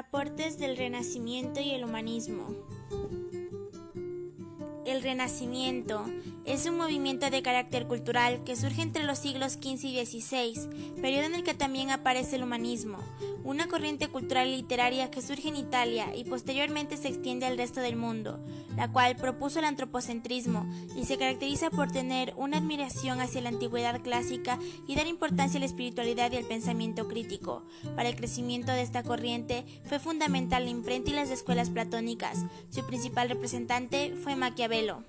Aportes del Renacimiento y el Humanismo. El Renacimiento es un movimiento de carácter cultural que surge entre los siglos XV y XVI, periodo en el que también aparece el humanismo, una corriente cultural y literaria que surge en Italia y posteriormente se extiende al resto del mundo, la cual propuso el antropocentrismo y se caracteriza por tener una admiración hacia la antigüedad clásica y dar importancia a la espiritualidad y al pensamiento crítico. Para el crecimiento de esta corriente fue fundamental la imprenta y las escuelas platónicas. Su principal representante fue Maquiavelo.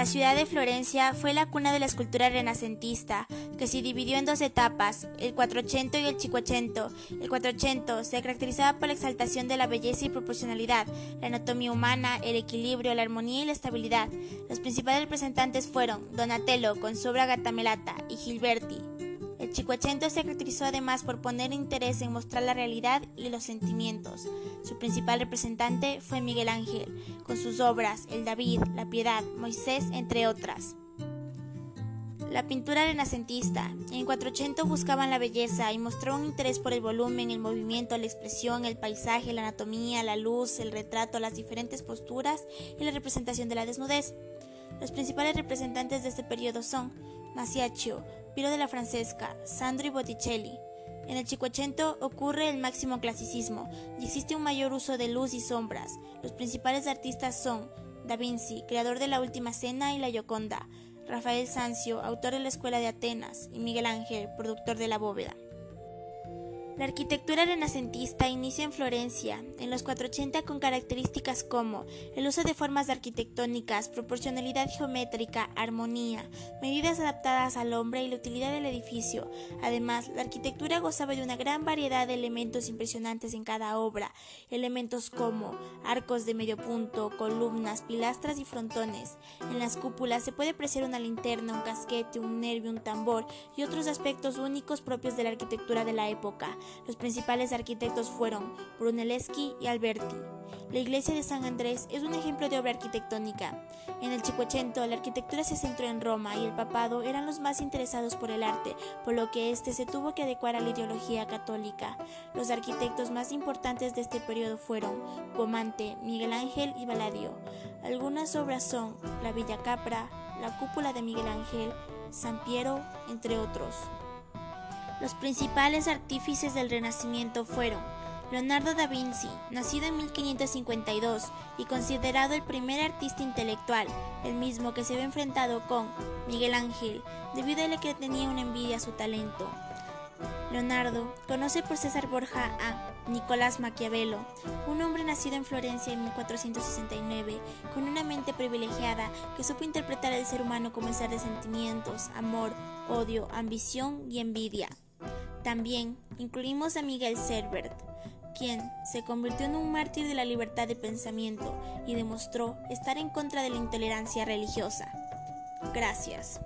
La ciudad de Florencia fue la cuna de la escultura renacentista, que se dividió en dos etapas, el 400 y el 500. El 400 se caracterizaba por la exaltación de la belleza y proporcionalidad, la anatomía humana, el equilibrio, la armonía y la estabilidad. Los principales representantes fueron Donatello con su obra Gatamelata y Gilberti. Chicoachento se caracterizó además por poner interés en mostrar la realidad y los sentimientos. Su principal representante fue Miguel Ángel, con sus obras El David, La Piedad, Moisés, entre otras. La pintura renacentista. En 480 buscaban la belleza y mostraban un interés por el volumen, el movimiento, la expresión, el paisaje, la anatomía, la luz, el retrato, las diferentes posturas y la representación de la desnudez. Los principales representantes de este periodo son Masaccio, Piro de la Francesca, Sandro y Botticelli. En el Cinquecento ocurre el máximo clasicismo y existe un mayor uso de luz y sombras. Los principales artistas son Da Vinci, creador de la Última Cena y la Gioconda, Rafael Sanzio, autor de la Escuela de Atenas, y Miguel Ángel, productor de la bóveda. La arquitectura renacentista inicia en Florencia, en los 480 con características como el uso de formas arquitectónicas, proporcionalidad geométrica, armonía, medidas adaptadas al hombre y la utilidad del edificio. Además, la arquitectura gozaba de una gran variedad de elementos impresionantes en cada obra, elementos como arcos de medio punto, columnas, pilastras y frontones. En las cúpulas se puede apreciar una linterna, un casquete, un nervio, un tambor y otros aspectos únicos propios de la arquitectura de la época. Los principales arquitectos fueron Brunelleschi y Alberti. La iglesia de San Andrés es un ejemplo de obra arquitectónica. En el Cinquecento, la arquitectura se centró en Roma y el papado eran los más interesados por el arte, por lo que éste se tuvo que adecuar a la ideología católica. Los arquitectos más importantes de este periodo fueron Pomante, Miguel Ángel y Valadio. Algunas obras son la Villa Capra, la Cúpula de Miguel Ángel, San Piero, entre otros. Los principales artífices del Renacimiento fueron Leonardo da Vinci, nacido en 1552 y considerado el primer artista intelectual, el mismo que se ve enfrentado con Miguel Ángel, debido a que tenía una envidia a su talento. Leonardo conoce por César Borja a Nicolás Maquiavelo, un hombre nacido en Florencia en 1469, con una mente privilegiada que supo interpretar al ser humano como el ser de sentimientos, amor, odio, ambición y envidia. También incluimos a Miguel Servet, quien se convirtió en un mártir de la libertad de pensamiento y demostró estar en contra de la intolerancia religiosa. Gracias.